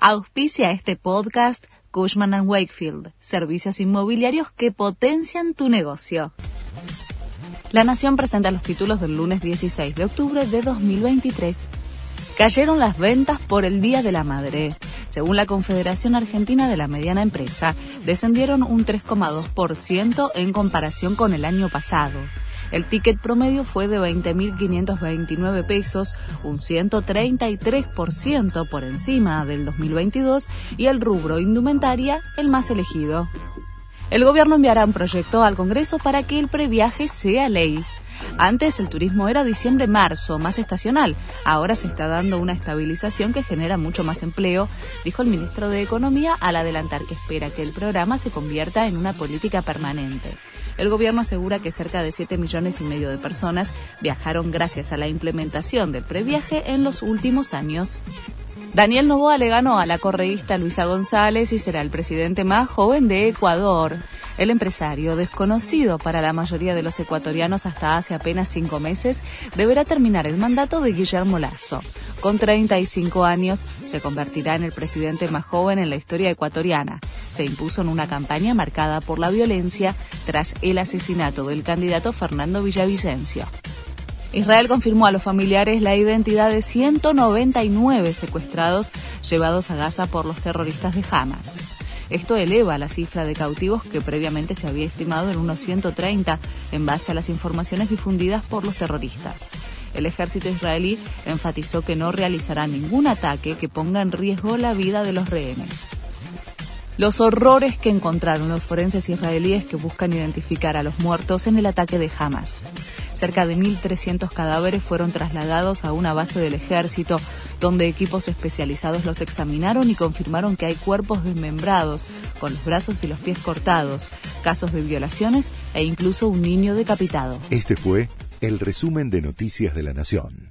Auspicia este podcast Cushman ⁇ Wakefield, servicios inmobiliarios que potencian tu negocio. La Nación presenta los títulos del lunes 16 de octubre de 2023. Cayeron las ventas por el Día de la Madre. Según la Confederación Argentina de la Mediana Empresa, descendieron un 3,2% en comparación con el año pasado. El ticket promedio fue de 20.529 pesos, un 133% por encima del 2022 y el rubro indumentaria el más elegido. El gobierno enviará un proyecto al Congreso para que el previaje sea ley. Antes el turismo era diciembre-marzo, más estacional. Ahora se está dando una estabilización que genera mucho más empleo, dijo el ministro de Economía al adelantar que espera que el programa se convierta en una política permanente. El gobierno asegura que cerca de 7 millones y medio de personas viajaron gracias a la implementación del previaje en los últimos años. Daniel Novoa le ganó a la correísta Luisa González y será el presidente más joven de Ecuador. El empresario, desconocido para la mayoría de los ecuatorianos hasta hace apenas cinco meses, deberá terminar el mandato de Guillermo Lazo. Con 35 años, se convertirá en el presidente más joven en la historia ecuatoriana. Se impuso en una campaña marcada por la violencia tras el asesinato del candidato Fernando Villavicencio. Israel confirmó a los familiares la identidad de 199 secuestrados llevados a Gaza por los terroristas de Hamas. Esto eleva la cifra de cautivos que previamente se había estimado en unos 130 en base a las informaciones difundidas por los terroristas. El ejército israelí enfatizó que no realizará ningún ataque que ponga en riesgo la vida de los rehenes. Los horrores que encontraron los forenses israelíes que buscan identificar a los muertos en el ataque de Hamas. Cerca de 1.300 cadáveres fueron trasladados a una base del ejército, donde equipos especializados los examinaron y confirmaron que hay cuerpos desmembrados, con los brazos y los pies cortados, casos de violaciones e incluso un niño decapitado. Este fue el resumen de Noticias de la Nación.